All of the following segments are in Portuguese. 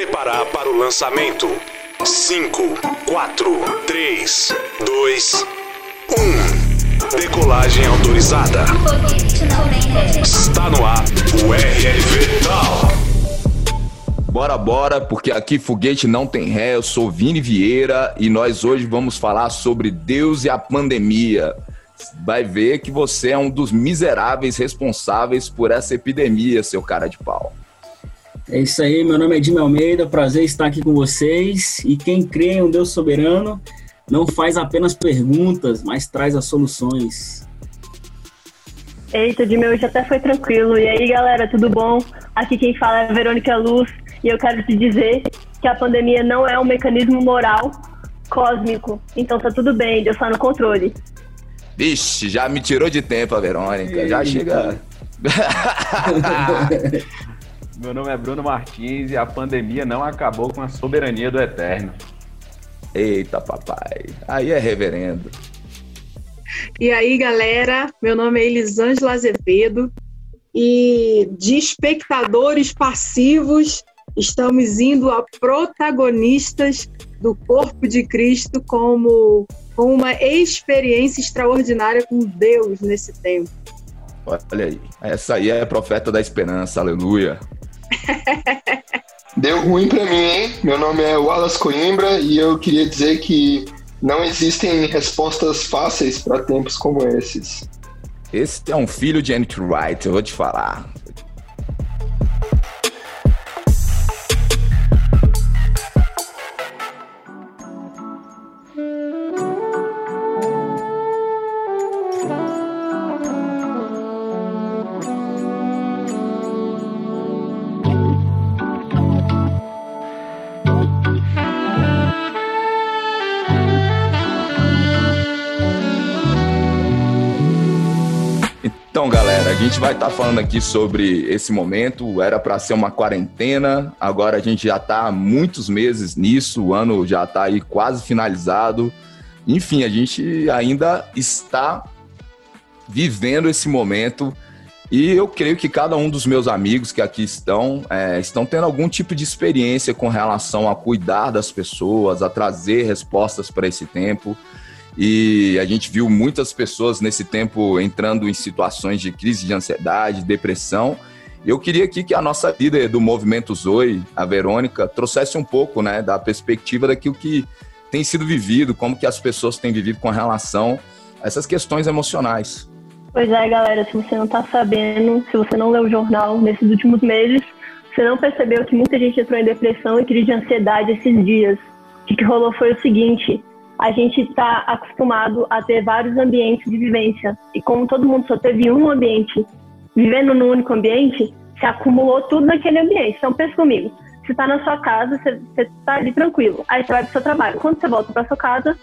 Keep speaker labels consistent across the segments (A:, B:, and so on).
A: preparar para o lançamento. 5, 4, 3, 2, 1. Decolagem autorizada. Está no ar o RLV Tal.
B: Bora, bora, porque aqui foguete não tem ré. Eu sou Vini Vieira e nós hoje vamos falar sobre Deus e a pandemia. Vai ver que você é um dos miseráveis responsáveis por essa epidemia, seu cara de pau.
C: É isso aí, meu nome é Dime Almeida, prazer estar aqui com vocês. E quem crê em um Deus soberano não faz apenas perguntas, mas traz as soluções.
D: Eita, Dime, hoje até foi tranquilo. E aí, galera, tudo bom? Aqui quem fala é a Verônica Luz e eu quero te dizer que a pandemia não é um mecanismo moral cósmico. Então tá tudo bem, Deus tá no controle.
B: Vixe, já me tirou de tempo a Verônica. Já chega.
E: Meu nome é Bruno Martins e a pandemia não acabou com a soberania do Eterno.
B: Eita, papai. Aí é reverendo.
F: E aí, galera, meu nome é Elisângela Azevedo e de espectadores passivos estamos indo a protagonistas do corpo de Cristo como com uma experiência extraordinária com Deus nesse tempo.
B: Olha aí, essa aí é a profeta da esperança, aleluia.
G: Deu ruim para mim, hein? Meu nome é Wallace Coimbra e eu queria dizer que não existem respostas fáceis para tempos como esses.
B: Esse é um filho de Andrew Wright, eu vou te falar. Gente vai estar tá falando aqui sobre esse momento. Era para ser uma quarentena, agora a gente já está há muitos meses nisso, o ano já está aí quase finalizado. Enfim, a gente ainda está vivendo esse momento e eu creio que cada um dos meus amigos que aqui estão é, estão tendo algum tipo de experiência com relação a cuidar das pessoas, a trazer respostas para esse tempo. E a gente viu muitas pessoas nesse tempo entrando em situações de crise de ansiedade, depressão. Eu queria aqui que a nossa líder do movimento Zoe, a Verônica, trouxesse um pouco, né, da perspectiva daquilo que tem sido vivido, como que as pessoas têm vivido com relação a essas questões emocionais.
D: Pois é, galera, se você não está sabendo, se você não leu o jornal nesses últimos meses, você não percebeu que muita gente entrou em depressão e crise de ansiedade esses dias. O que rolou foi o seguinte: a gente está acostumado a ter vários ambientes de vivência. E como todo mundo só teve um ambiente, vivendo num único ambiente, se acumulou tudo naquele ambiente. Então, pensa comigo. Você está na sua casa, você está ali tranquilo. Aí você vai o seu trabalho. Quando você volta para sua casa,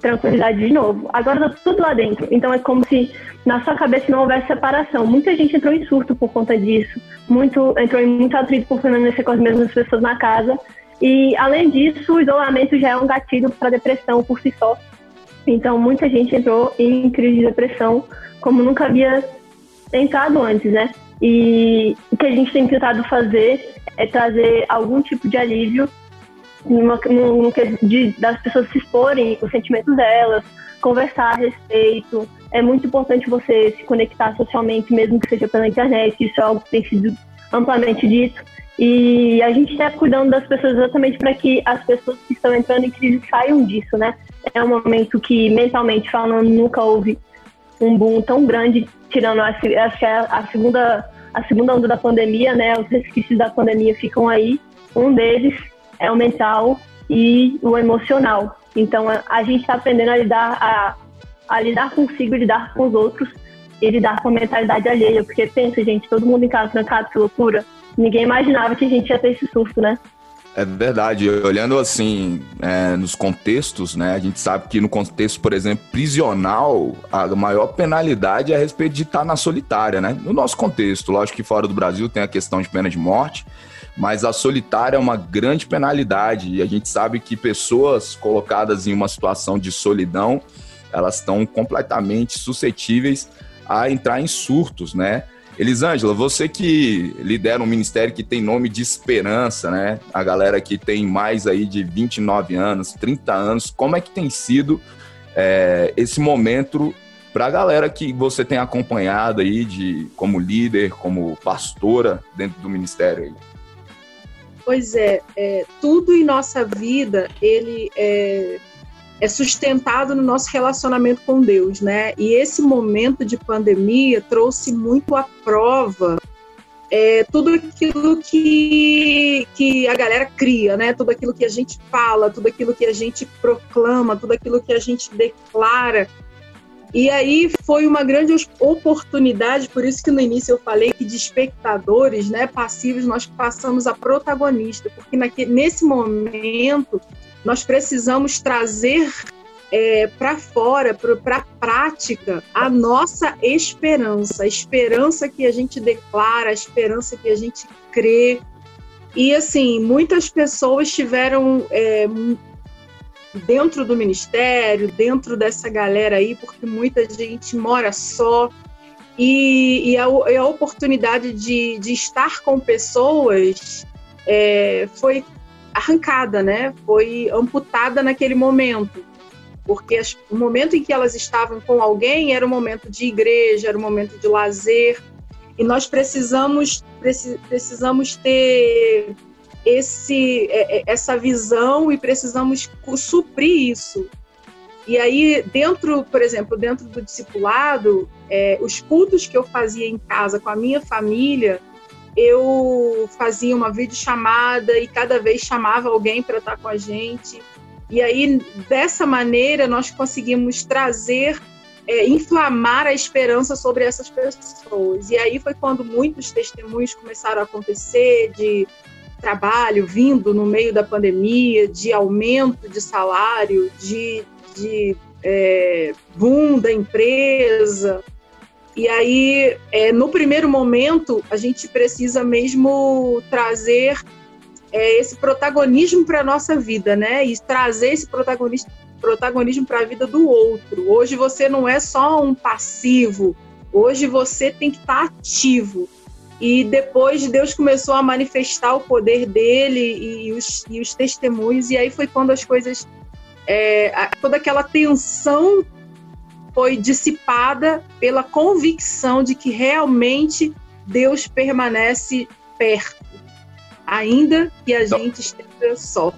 D: tranquilidade de novo. Agora tá tudo lá dentro. Então é como se na sua cabeça não houvesse separação. Muita gente entrou em surto por conta disso. Muito, entrou em muito atrito por permanecer com as mesmas pessoas na casa. E, além disso, o isolamento já é um gatilho para depressão por si só. Então, muita gente entrou em crise de depressão como nunca havia entrado antes, né? E o que a gente tem tentado fazer é trazer algum tipo de alívio no, no, de, das pessoas se exporem os sentimentos delas, conversar a respeito. É muito importante você se conectar socialmente, mesmo que seja pela internet. Isso é algo que tem sido amplamente dito. E a gente está cuidando das pessoas exatamente para que as pessoas que estão entrando em crise saiam disso, né? É um momento que, mentalmente falando, nunca houve um boom tão grande, tirando acho que é a segunda, a segunda onda da pandemia, né? Os resquícios da pandemia ficam aí. Um deles é o mental e o emocional. Então a, a gente está aprendendo a lidar, a, a lidar consigo, lidar com os outros e lidar com a mentalidade alheia. Porque pensa, gente, todo mundo em casa trancado, que loucura ninguém imaginava que a gente ia ter esse surto, né?
B: É verdade. Olhando assim, é, nos contextos, né? A gente sabe que no contexto, por exemplo, prisional, a maior penalidade é a respeito de estar na solitária, né? No nosso contexto, lógico que fora do Brasil tem a questão de pena de morte, mas a solitária é uma grande penalidade e a gente sabe que pessoas colocadas em uma situação de solidão, elas estão completamente suscetíveis a entrar em surtos, né? Elisângela, você que lidera um ministério que tem nome de esperança, né? A galera que tem mais aí de 29 anos, 30 anos, como é que tem sido é, esse momento para a galera que você tem acompanhado aí de como líder, como pastora dentro do ministério aí?
F: Pois é, é tudo em nossa vida ele é, é, sustentado no nosso relacionamento com Deus, né? E esse momento de pandemia trouxe muito à prova é, tudo aquilo que, que a galera cria, né? Tudo aquilo que a gente fala, tudo aquilo que a gente proclama, tudo aquilo que a gente declara e aí foi uma grande oportunidade, por isso que no início eu falei que de espectadores, né, passivos, nós passamos a protagonista, porque naquele, nesse momento nós precisamos trazer é, para fora, para a prática, a nossa esperança, a esperança que a gente declara, a esperança que a gente crê. E assim, muitas pessoas tiveram é, dentro do ministério, dentro dessa galera aí, porque muita gente mora só. E, e, a, a, oportunidade de, de, estar com pessoas é, foi arrancada, né? Foi amputada naquele momento. Porque o momento em que elas estavam com alguém era um momento de igreja, era um momento de lazer. E nós precisamos, precisamos ter esse, é, é, essa visão e precisamos suprir isso. E aí, dentro, por exemplo, dentro do discipulado, é, os cultos que eu fazia em casa com a minha família, eu fazia uma videochamada e cada vez chamava alguém para estar com a gente. E aí, dessa maneira, nós conseguimos trazer, é, inflamar a esperança sobre essas pessoas. E aí foi quando muitos testemunhos começaram a acontecer de trabalho vindo no meio da pandemia, de aumento de salário, de, de é, boom da empresa. E aí, é, no primeiro momento, a gente precisa mesmo trazer é, esse protagonismo para a nossa vida, né? E trazer esse protagonismo, para a vida do outro. Hoje você não é só um passivo, hoje você tem que estar tá ativo. E depois Deus começou a manifestar o poder dele e os, e os testemunhos, e aí foi quando as coisas. É, toda aquela tensão foi dissipada pela convicção de que realmente Deus permanece perto, ainda que a então, gente esteja só.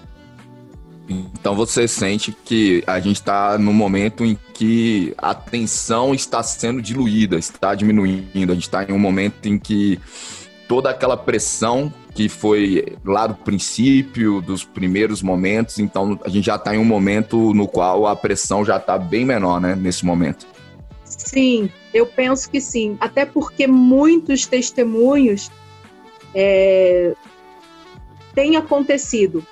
B: Então você sente que a gente está no momento em que a tensão está sendo diluída, está diminuindo. A gente está em um momento em que toda aquela pressão que foi lá do princípio, dos primeiros momentos, então a gente já está em um momento no qual a pressão já está bem menor, né? Nesse momento.
F: Sim, eu penso que sim. Até porque muitos testemunhos é, têm acontecido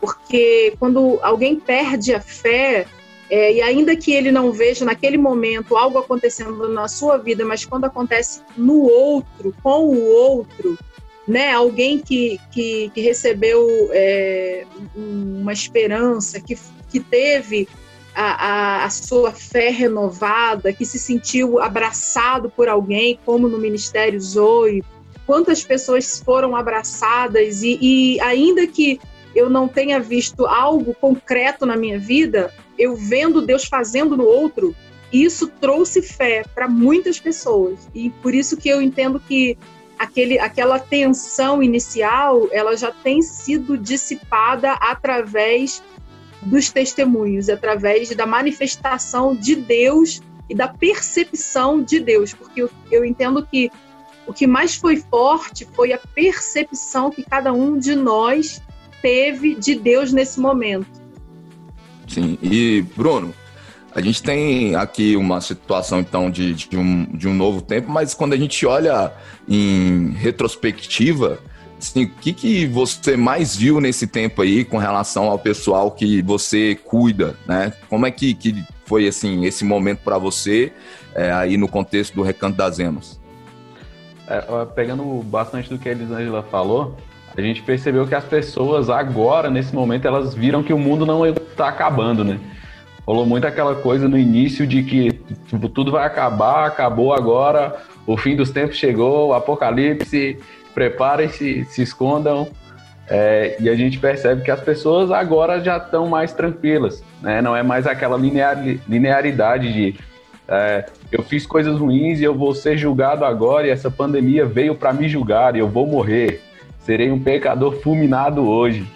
F: porque quando alguém perde a fé, é, e ainda que ele não veja naquele momento algo acontecendo na sua vida, mas quando acontece no outro, com o outro, né, alguém que, que, que recebeu é, uma esperança, que, que teve a, a, a, sua fé renovada, que se sentiu abraçado por alguém, como no Ministério Zoe, quantas pessoas foram abraçadas e, e ainda que eu não tenha visto algo concreto na minha vida, eu vendo Deus fazendo no outro, isso trouxe fé para muitas pessoas. E por isso que eu entendo que aquele, aquela tensão inicial, ela já tem sido dissipada através dos testemunhos, através da manifestação de Deus e da percepção de Deus, porque eu, eu entendo que o que mais foi forte foi a percepção que cada um de nós teve de Deus nesse momento.
B: Sim, e Bruno, a gente tem aqui uma situação então de, de, um, de um novo tempo, mas quando a gente olha em retrospectiva, assim, o que, que você mais viu nesse tempo aí com relação ao pessoal que você cuida, né? Como é que, que foi assim esse momento para você é, aí no contexto do Recanto das Emas?
E: É, pegando bastante do que a Elisângela falou, a gente percebeu que as pessoas agora, nesse momento, elas viram que o mundo não está acabando, né? Rolou muito aquela coisa no início de que tipo, tudo vai acabar, acabou agora, o fim dos tempos chegou, apocalipse, preparem-se, se escondam. É, e a gente percebe que as pessoas agora já estão mais tranquilas, né? Não é mais aquela linear, linearidade de é, eu fiz coisas ruins e eu vou ser julgado agora e essa pandemia veio para me julgar e eu vou morrer. Serei um pecador fulminado hoje,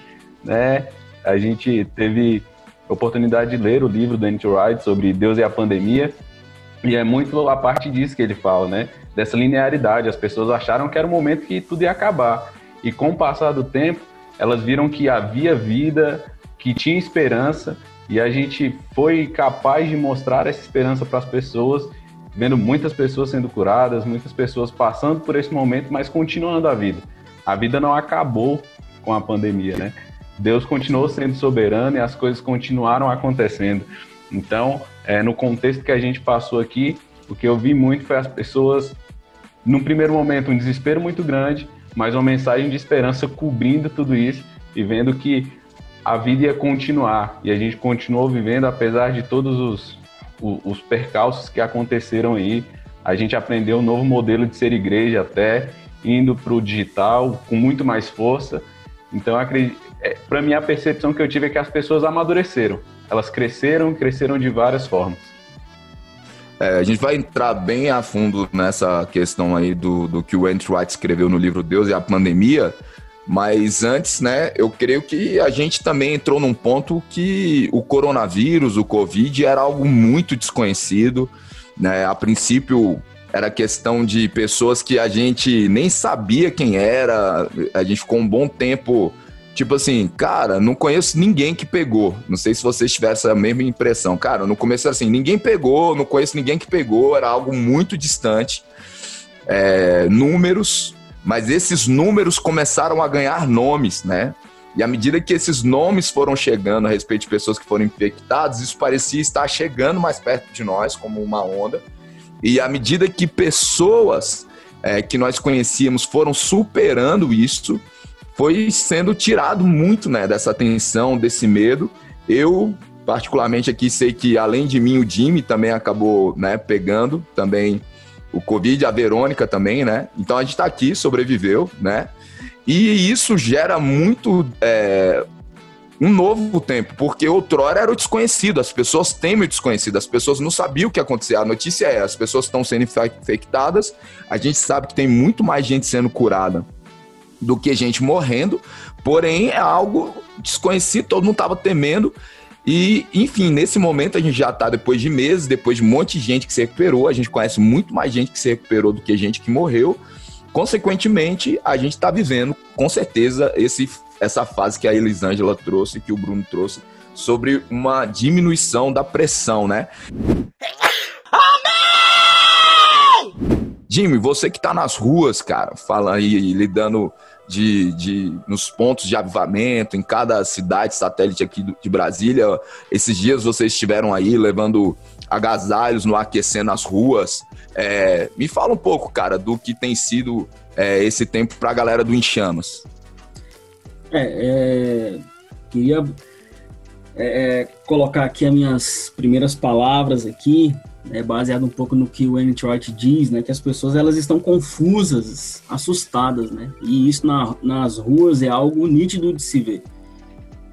E: né? A gente teve oportunidade de ler o livro do Andy Wright sobre Deus e a pandemia e é muito a parte disso que ele fala, né? Dessa linearidade. As pessoas acharam que era o momento que tudo ia acabar e com o passar do tempo, elas viram que havia vida, que tinha esperança, e a gente foi capaz de mostrar essa esperança para as pessoas, vendo muitas pessoas sendo curadas, muitas pessoas passando por esse momento, mas continuando a vida. A vida não acabou com a pandemia, né? Deus continuou sendo soberano e as coisas continuaram acontecendo. Então, é, no contexto que a gente passou aqui, o que eu vi muito foi as pessoas, num primeiro momento, um desespero muito grande, mas uma mensagem de esperança cobrindo tudo isso e vendo que a vida ia continuar e a gente continuou vivendo apesar de todos os, os, os percalços que aconteceram aí. A gente aprendeu um novo modelo de ser igreja até indo para o digital com muito mais força. Então, é, para mim, a percepção que eu tive é que as pessoas amadureceram. Elas cresceram, cresceram de várias formas.
B: É, a gente vai entrar bem a fundo nessa questão aí do, do que o Andrew White escreveu no livro Deus e a Pandemia, mas antes, né, eu creio que a gente também entrou num ponto que o coronavírus, o Covid, era algo muito desconhecido. Né? A princípio, era questão de pessoas que a gente nem sabia quem era, a gente ficou um bom tempo Tipo assim, cara, não conheço ninguém que pegou. Não sei se vocês tiveram essa mesma impressão. Cara, no começo era assim, ninguém pegou, não conheço ninguém que pegou, era algo muito distante. É, números, mas esses números começaram a ganhar nomes, né? E à medida que esses nomes foram chegando a respeito de pessoas que foram infectadas, isso parecia estar chegando mais perto de nós, como uma onda. E à medida que pessoas é, que nós conhecíamos foram superando isso, foi sendo tirado muito né, dessa tensão, desse medo. Eu, particularmente aqui, sei que além de mim, o Jimmy também acabou né, pegando também o Covid, a Verônica também, né? Então a gente está aqui, sobreviveu, né? E isso gera muito é, um novo tempo, porque outrora era o desconhecido, as pessoas temem o desconhecido, as pessoas não sabiam o que acontecia. A notícia é, as pessoas estão sendo infectadas, a gente sabe que tem muito mais gente sendo curada do que gente morrendo, porém é algo desconhecido, todo mundo estava temendo. E, enfim, nesse momento a gente já está depois de meses, depois de um monte de gente que se recuperou, a gente conhece muito mais gente que se recuperou do que gente que morreu. Consequentemente, a gente está vivendo, com certeza, esse, essa fase que a Elisângela trouxe, que o Bruno trouxe, sobre uma diminuição da pressão, né? Jimmy, você que está nas ruas, cara, fala aí, lidando de, de, nos pontos de avivamento, em cada cidade satélite aqui do, de Brasília. Esses dias vocês estiveram aí levando agasalhos no aquecendo as ruas. É, me fala um pouco, cara, do que tem sido é, esse tempo para a galera do Enchamas.
C: É, é queria é, é, colocar aqui as minhas primeiras palavras aqui é baseado um pouco no que o Annie Trott diz, né, que as pessoas elas estão confusas, assustadas, né, e isso na, nas ruas é algo nítido de se ver.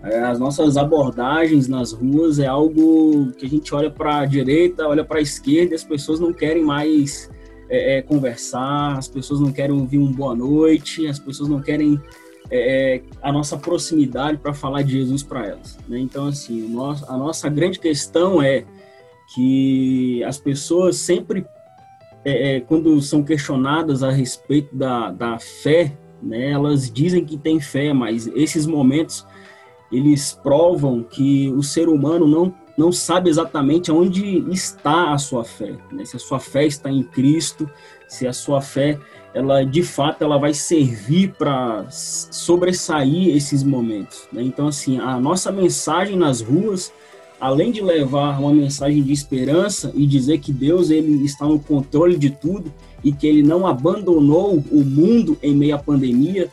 C: É, as nossas abordagens nas ruas é algo que a gente olha para a direita, olha para a esquerda, e as pessoas não querem mais é, é, conversar, as pessoas não querem ouvir um boa noite, as pessoas não querem é, é a nossa proximidade para falar de Jesus para elas. Né? Então, assim, a nossa grande questão é que as pessoas sempre, é, é, quando são questionadas a respeito da, da fé, né, elas dizem que tem fé, mas esses momentos eles provam que o ser humano não, não sabe exatamente onde está a sua fé, né? se a sua fé está em Cristo, se a sua fé ela de fato ela vai servir para sobressair esses momentos. Né? Então assim a nossa mensagem nas ruas além de levar uma mensagem de esperança e dizer que Deus ele está no controle de tudo e que ele não abandonou o mundo em meio à pandemia,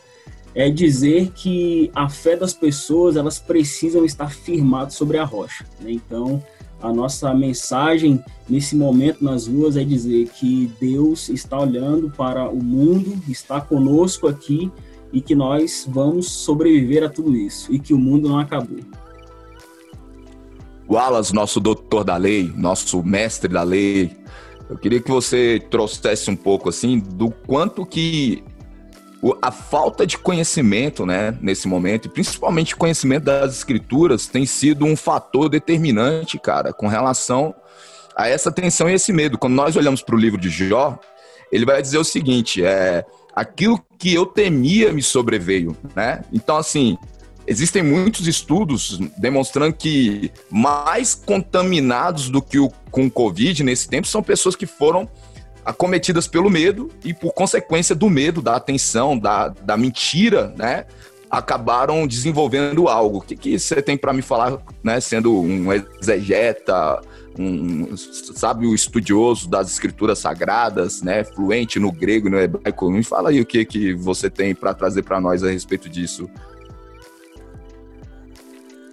C: é dizer que a fé das pessoas elas precisam estar firmadas sobre a rocha. Né? Então, a nossa mensagem nesse momento nas ruas é dizer que Deus está olhando para o mundo, está conosco aqui e que nós vamos sobreviver a tudo isso e que o mundo não acabou.
B: Wallace, nosso doutor da lei, nosso mestre da lei, eu queria que você trouxesse um pouco assim do quanto que a falta de conhecimento, né, nesse momento, e principalmente conhecimento das escrituras, tem sido um fator determinante, cara, com relação a essa tensão e esse medo. Quando nós olhamos para o livro de Jó, ele vai dizer o seguinte: é aquilo que eu temia me sobreveio, né? Então, assim, existem muitos estudos demonstrando que mais contaminados do que o com Covid nesse tempo são pessoas que foram acometidas pelo medo e por consequência do medo, da atenção, da, da mentira, né? Acabaram desenvolvendo algo. O que, que você tem para me falar, né? Sendo um exegeta, um sábio estudioso das escrituras sagradas, né? Fluente no grego e no hebraico. Me fala aí o que, que você tem para trazer para nós a respeito disso.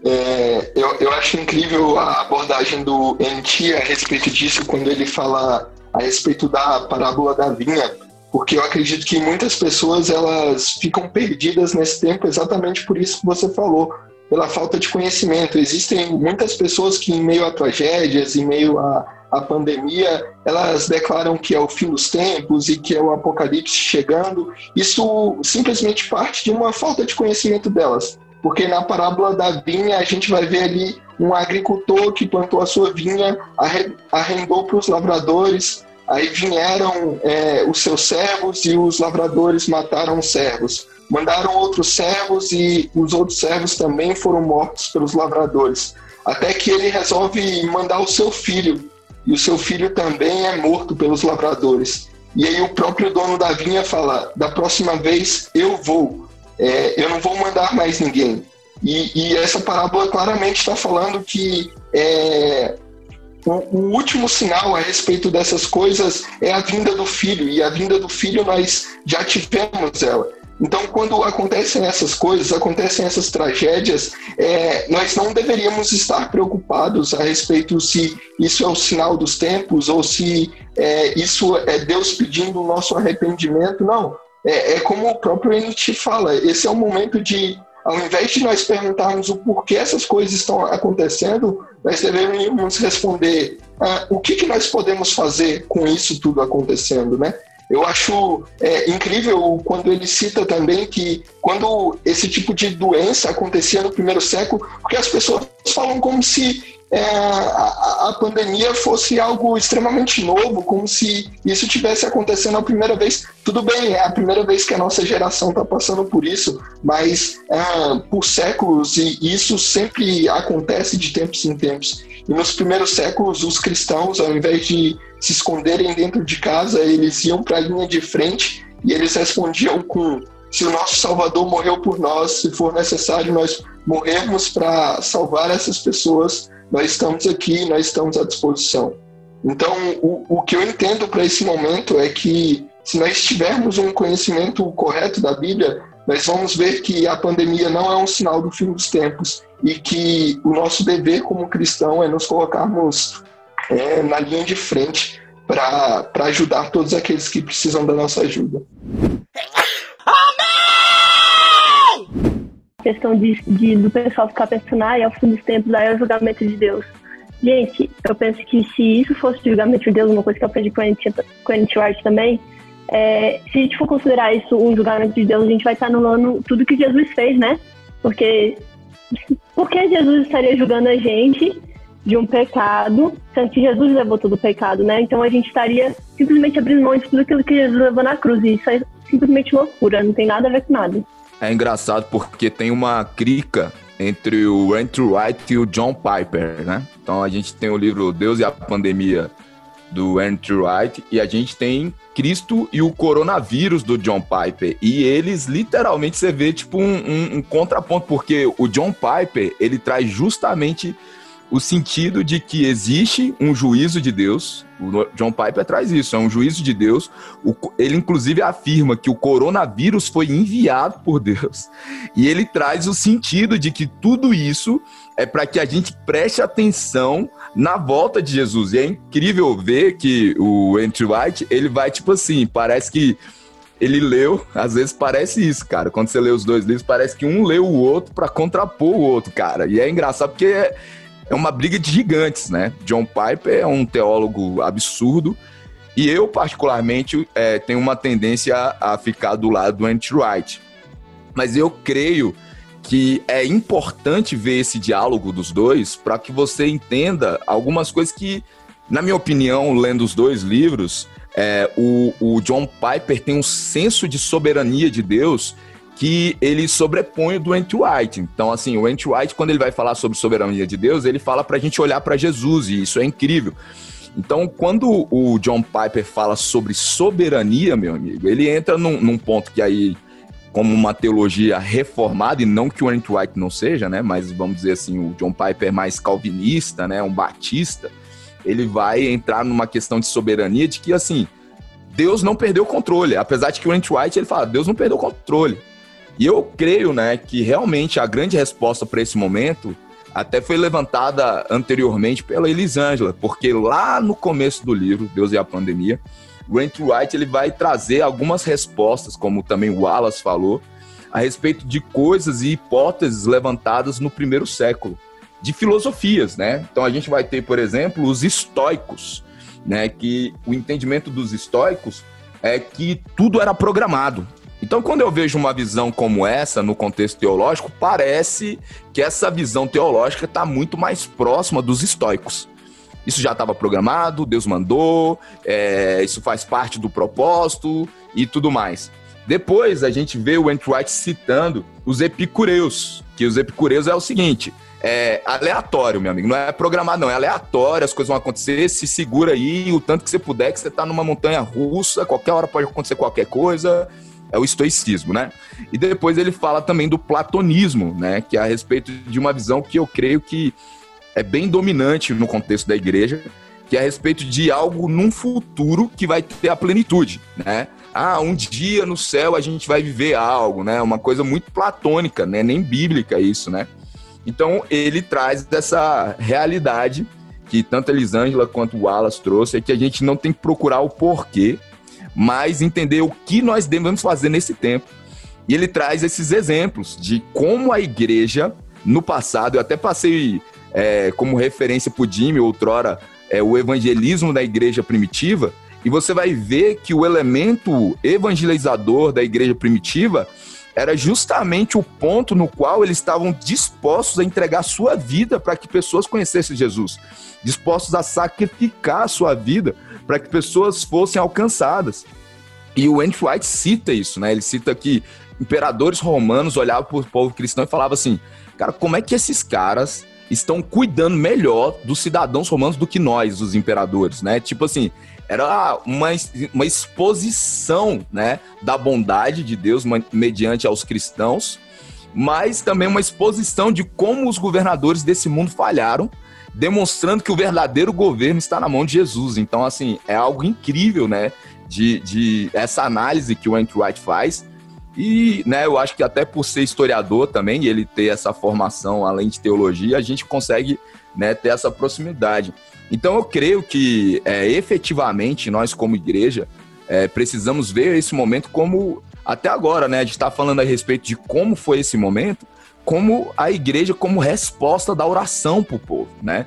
G: É, eu, eu acho incrível a abordagem do NT a respeito disso, quando ele fala a respeito da parábola da vinha, porque eu acredito que muitas pessoas elas ficam perdidas nesse tempo exatamente por isso que você falou, pela falta de conhecimento. Existem muitas pessoas que, em meio a tragédias, em meio a, a pandemia, elas declaram que é o fim dos tempos e que é o apocalipse chegando. Isso simplesmente parte de uma falta de conhecimento delas. Porque na parábola da vinha a gente vai ver ali um agricultor que plantou a sua vinha, arrendou para os lavradores, aí vieram é, os seus servos e os lavradores mataram os servos. Mandaram outros servos e os outros servos também foram mortos pelos lavradores. Até que ele resolve mandar o seu filho, e o seu filho também é morto pelos lavradores. E aí o próprio dono da vinha fala: da próxima vez eu vou, é, eu não vou mandar mais ninguém. E, e essa parábola claramente está falando que é, o, o, último sinal a respeito dessas coisas é a vinda do filho, e a vinda do filho nós já tivemos ela. Então, quando acontecem essas coisas, acontecem essas tragédias, é, nós não deveríamos estar preocupados a respeito se isso é o sinal dos tempos ou se é, isso é Deus pedindo o nosso arrependimento. Não. É, é como o próprio NT fala, esse é o momento de ao invés de nós perguntarmos o porquê essas coisas estão acontecendo, nós devemos responder ah, o que, que nós podemos fazer com isso tudo acontecendo, né? Eu acho é, incrível quando ele cita também que quando esse tipo de doença acontecia no primeiro século, porque as pessoas falam como se é, a, a, pandemia fosse algo extremamente novo, como se isso tivesse acontecendo a primeira vez. Tudo bem, é a primeira vez que a nossa geração está passando por isso, mas é, por séculos, e isso sempre acontece de tempos em tempos. E nos primeiros séculos, os cristãos, ao invés de se esconderem dentro de casa, eles iam para a linha de frente e eles respondiam com: se o nosso Salvador morreu por nós, se for necessário nós morrermos para salvar essas pessoas, nós estamos aqui, nós estamos à disposição. Então, o, o que eu entendo para esse momento é que se nós tivermos um conhecimento correto da Bíblia, nós vamos ver que a pandemia não é um sinal do fim dos tempos e que o nosso dever como cristão é nos colocarmos é, na linha de frente para ajudar todos aqueles que precisam da nossa ajuda.
D: Questão de, de, do pessoal ficar pensando, ah, é o fim dos tempos, aí é o julgamento de Deus. Gente, eu penso que se isso fosse o julgamento de Deus, uma coisa que eu aprendi com a Annie Wright também, é, se a gente for considerar isso um julgamento de Deus, a gente vai estar anulando tudo que Jesus fez, né? Porque, porque Jesus estaria julgando a gente de um pecado, sendo que Jesus levou todo o pecado, né? Então a gente estaria simplesmente abrindo mão de tudo aquilo que Jesus levou na cruz. E isso é simplesmente loucura, não tem nada a ver com nada
B: é engraçado porque tem uma crica entre o Andrew White e o John Piper, né? Então a gente tem o livro Deus e a Pandemia do Andrew White e a gente tem Cristo e o coronavírus do John Piper. E eles literalmente você vê tipo um, um, um contraponto, porque o John Piper ele traz justamente o sentido de que existe um juízo de Deus. O John Piper traz isso, é um juízo de Deus. Ele, inclusive, afirma que o coronavírus foi enviado por Deus. E ele traz o sentido de que tudo isso é para que a gente preste atenção na volta de Jesus. E é incrível ver que o Andrew White, ele vai tipo assim, parece que ele leu, às vezes parece isso, cara. Quando você lê os dois livros, parece que um leu o outro para contrapor o outro, cara. E é engraçado porque é, uma briga de gigantes, né? John Piper é um teólogo absurdo e eu, particularmente, é, tenho uma tendência a, a ficar do lado do anti-right. Mas eu creio que é importante ver esse diálogo dos dois para que você entenda algumas coisas que, na minha opinião, lendo os dois livros, é, o, o John Piper tem um senso de soberania de Deus que ele sobrepõe o do Ant White. Então, assim, o Ant White, quando ele vai falar sobre soberania de Deus, ele fala para a gente olhar para Jesus, e isso é incrível. Então, quando o John Piper fala sobre soberania, meu amigo, ele entra num, num ponto que aí, como uma teologia reformada, e não que o Ant White não seja, né, mas vamos dizer assim, o John Piper é mais calvinista, né, um batista, ele vai entrar numa questão de soberania de que, assim, Deus não perdeu o controle. Apesar de que o Ant White, ele fala, Deus não perdeu o controle. E eu creio, né, que realmente a grande resposta para esse momento até foi levantada anteriormente pela Elisângela, porque lá no começo do livro, Deus e a Pandemia, o Andrew White ele vai trazer algumas respostas, como também o Wallace falou, a respeito de coisas e hipóteses levantadas no primeiro século, de filosofias, né? Então a gente vai ter, por exemplo, os estoicos, né? Que o entendimento dos estoicos é que tudo era programado. Então, quando eu vejo uma visão como essa no contexto teológico, parece que essa visão teológica está muito mais próxima dos estoicos. Isso já estava programado, Deus mandou, é, isso faz parte do propósito e tudo mais. Depois a gente vê o White citando os epicureus, que os epicureus é o seguinte: é aleatório, meu amigo. Não é programado, não. É aleatório, as coisas vão acontecer, se segura aí o tanto que você puder, que você está numa montanha russa, qualquer hora pode acontecer qualquer coisa é o estoicismo, né? E depois ele fala também do platonismo, né? Que é a respeito de uma visão que eu creio que é bem dominante no contexto da igreja, que é a respeito de algo num futuro que vai ter a plenitude, né? Ah, um dia no céu a gente vai viver algo, né? Uma coisa muito platônica, né? Nem bíblica isso, né? Então ele traz essa realidade que tanto a Elisângela quanto o Wallace trouxe, é que a gente não tem que procurar o porquê, mas entender o que nós devemos fazer nesse tempo. E ele traz esses exemplos de como a igreja, no passado, eu até passei é, como referência para o Jimmy, outrora, é, o evangelismo da igreja primitiva, e você vai ver que o elemento evangelizador da igreja primitiva era justamente o ponto no qual eles estavam dispostos a entregar sua vida para que pessoas conhecessem Jesus, dispostos a sacrificar sua vida para que pessoas fossem alcançadas. E o Andrew White cita isso, né? Ele cita que imperadores romanos olhavam para o povo cristão e falavam assim: cara, como é que esses caras estão cuidando melhor dos cidadãos romanos do que nós, os imperadores, né? Tipo assim, era uma, uma exposição, né, da bondade de Deus mediante aos cristãos, mas também uma exposição de como os governadores desse mundo falharam demonstrando que o verdadeiro governo está na mão de Jesus. Então, assim, é algo incrível, né? De, de essa análise que o Andrew White faz. E, né, eu acho que até por ser historiador também, ele ter essa formação além de teologia, a gente consegue né, ter essa proximidade. Então, eu creio que é, efetivamente nós, como igreja, é, precisamos ver esse momento como, até agora, né, a gente está falando a respeito de como foi esse momento, como a igreja como resposta da oração para o povo, né?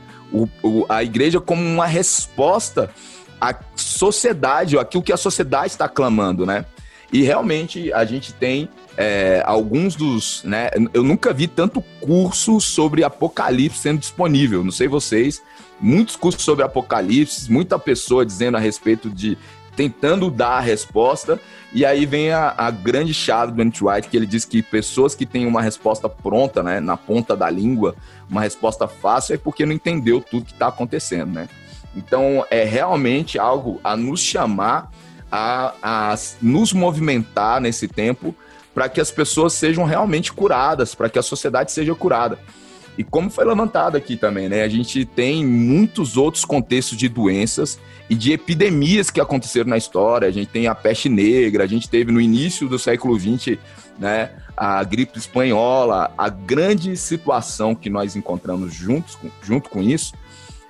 B: A igreja como uma resposta à sociedade, aquilo que a sociedade está clamando, né? E realmente a gente tem é, alguns dos, né? Eu nunca vi tanto curso sobre Apocalipse sendo disponível. Não sei vocês, muitos cursos sobre Apocalipse, muita pessoa dizendo a respeito de tentando dar a resposta. E aí vem a, a grande chave do Ant White, que ele diz que pessoas que têm uma resposta pronta, né, na ponta da língua, uma resposta fácil, é porque não entendeu tudo que está acontecendo, né? Então, é realmente algo a nos chamar, a, a nos movimentar nesse tempo, para que as pessoas sejam realmente curadas, para que a sociedade seja curada. E como foi levantado aqui também, né? A gente tem muitos outros contextos de doenças e de epidemias que aconteceram na história. A gente tem a peste negra, a gente teve no início do século XX, né? A gripe espanhola. A grande situação que nós encontramos juntos, junto com isso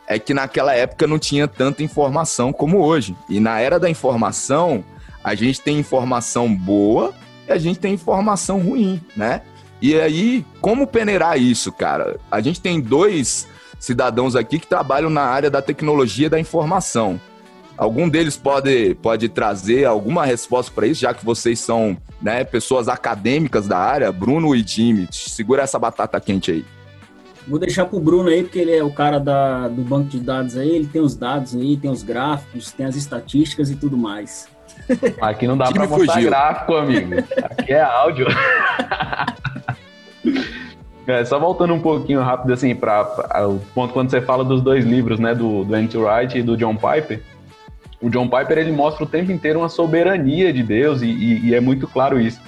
B: é que naquela época não tinha tanta informação como hoje. E na era da informação, a gente tem informação boa e a gente tem informação ruim, né? E aí, como peneirar isso, cara? A gente tem dois cidadãos aqui que trabalham na área da tecnologia da informação. Algum deles pode, pode trazer alguma resposta para isso, já que vocês são né, pessoas acadêmicas da área? Bruno e Jimmy, segura essa batata quente aí.
C: Vou deixar pro Bruno aí, porque ele é o cara da, do banco de dados aí, ele tem os dados aí, tem os gráficos, tem as estatísticas e tudo mais.
E: Aqui não dá para mostrar fugiu. gráfico, amigo. Aqui é áudio. É, só voltando um pouquinho rápido, assim, para o ponto quando você fala dos dois livros, né, do, do Andy Wright e do John Piper, o John Piper, ele mostra o tempo inteiro uma soberania de Deus e, e, e é muito claro isso.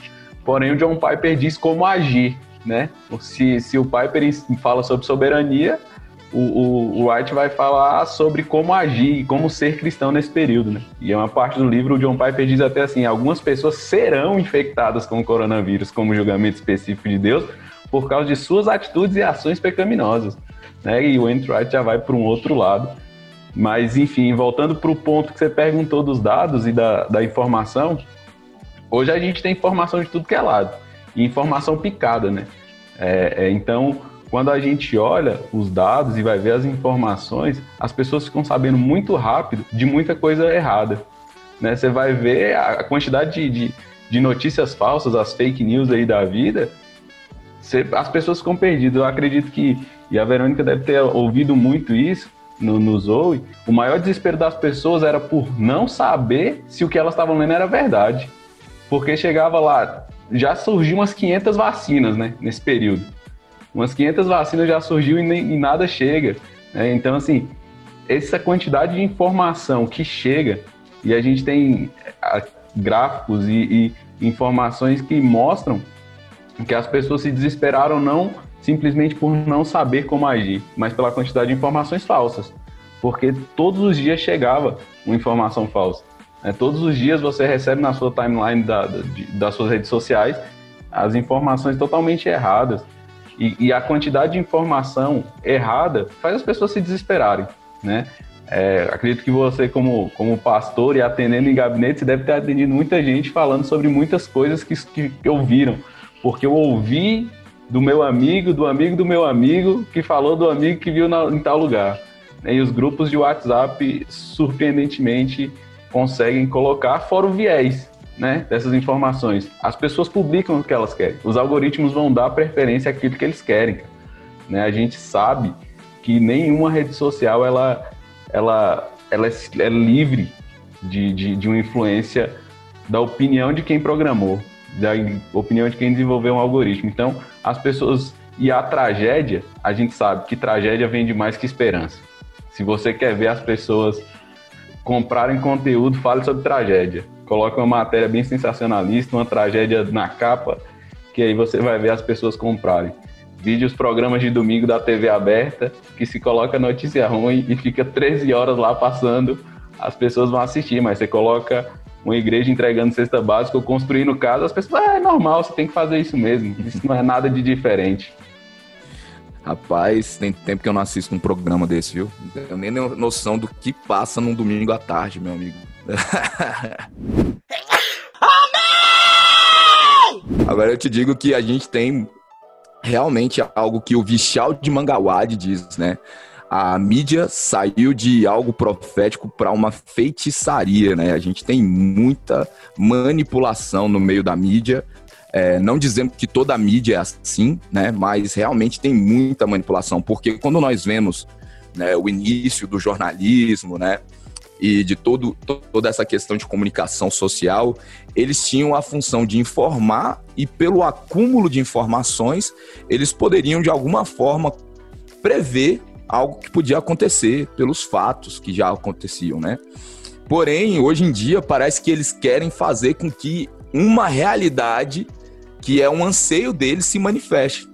E: Porém, o John Piper diz como agir, né? Se, se o Piper fala sobre soberania, o, o, Wright vai falar sobre como agir como ser cristão nesse período, né? E é uma parte do livro, o John Piper diz até assim, algumas pessoas serão infectadas com o coronavírus como julgamento específico de Deus por causa de suas atitudes e ações pecaminosas, né? E o Andrew Wright já vai para um outro lado. Mas, enfim, voltando para o ponto que você perguntou dos dados e da, da informação, hoje a gente tem informação de tudo que é lado, e informação picada, né? É, é, então, quando a gente olha os dados e vai ver as informações, as pessoas ficam sabendo muito rápido de muita coisa errada. Né? Você vai ver a quantidade de, de, de notícias falsas, as fake news aí da vida, você, as pessoas ficam perdidas. Eu acredito que, e a Verônica deve ter ouvido muito isso no, no Zoe, o maior desespero das pessoas era por não saber se o que elas estavam lendo era verdade. Porque chegava lá, já surgiu umas 500 vacinas, né, nesse período umas 500 vacinas já surgiu e, nem, e nada chega. Né? Então, assim, essa quantidade de informação que chega, e a gente tem gráficos e, e informações que mostram que as pessoas se desesperaram não simplesmente por não saber como agir, mas pela quantidade de informações falsas. Porque todos os dias chegava uma informação falsa. Né? Todos os dias você recebe na sua timeline da, da, de, das suas redes sociais as informações totalmente erradas. E, e, a quantidade de informação errada faz as pessoas se desesperarem, né? É, acredito que você, como, como pastor e atendendo em gabinete, deve ter atendido muita gente falando sobre muitas coisas que, que, que ouviram. Porque eu ouvi do meu amigo, do amigo do meu amigo, que falou do amigo que viu na, em tal lugar. E os grupos de WhatsApp, surpreendentemente, conseguem colocar fora o viés né, dessas informações. As pessoas publicam o que elas querem. Os algoritmos vão dar preferência àquilo que eles querem. Né? A gente sabe que nenhuma rede social ela, ela, ela é, é livre de, de, de uma influência da opinião de quem programou, da opinião de quem desenvolveu um algoritmo. Então, as pessoas. E a tragédia, a gente sabe que tragédia vem de mais que esperança. Se você quer ver as pessoas comprarem conteúdo, fale sobre tragédia coloca uma matéria bem sensacionalista, uma tragédia na capa, que aí você vai ver as pessoas comprarem. Vídeos, programas de domingo da TV aberta, que se coloca notícia ruim e fica 13 horas lá passando, as pessoas vão assistir, mas você coloca uma igreja entregando cesta básica ou construindo casa, as pessoas, ah, é normal, você tem que fazer isso mesmo, isso não é nada de diferente.
B: Rapaz, tem tempo que eu não assisto um programa desse, viu? Tenho nem noção do que passa num domingo à tarde, meu amigo. Agora eu te digo que a gente tem realmente algo que o Vishal de Mangawad diz, né? A mídia saiu de algo profético para uma feitiçaria, né? A gente tem muita manipulação no meio da mídia. É, não dizendo que toda a mídia é assim, né? Mas realmente tem muita manipulação, porque quando nós vemos né, o início do jornalismo, né? E de todo, toda essa questão de comunicação social, eles tinham a função de informar e pelo acúmulo de informações, eles poderiam de alguma forma prever algo que podia acontecer pelos fatos que já aconteciam, né? Porém, hoje em dia parece que eles querem fazer com que uma realidade que é um anseio deles se manifeste.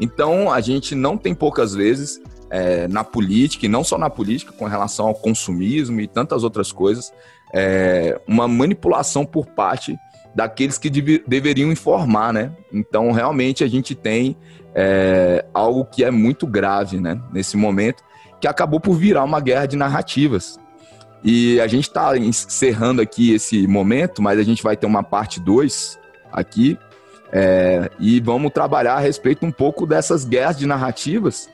B: Então, a gente não tem poucas vezes é, na política, e não só na política, com relação ao consumismo e tantas outras coisas, é, uma manipulação por parte daqueles que deve, deveriam informar, né? Então, realmente, a gente tem é, algo que é muito grave, né? Nesse momento, que acabou por virar uma guerra de narrativas. E a gente está encerrando aqui esse momento, mas a gente vai ter uma parte 2 aqui, é, e vamos trabalhar a respeito um pouco dessas guerras de narrativas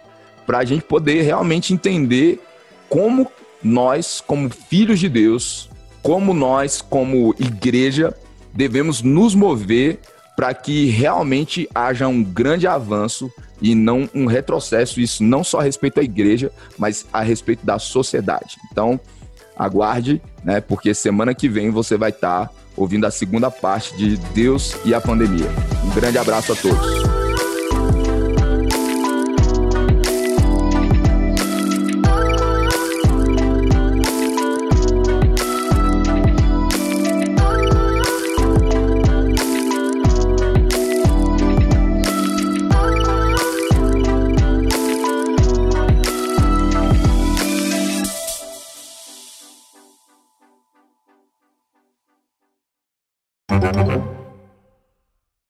B: para a gente poder realmente entender como nós, como filhos de Deus, como nós, como igreja, devemos nos mover para que realmente haja um grande avanço e não um retrocesso, isso não só a respeito da igreja, mas a respeito da sociedade. Então, aguarde, né, porque semana que vem você vai estar tá ouvindo a segunda parte de Deus e a pandemia. Um grande abraço a todos.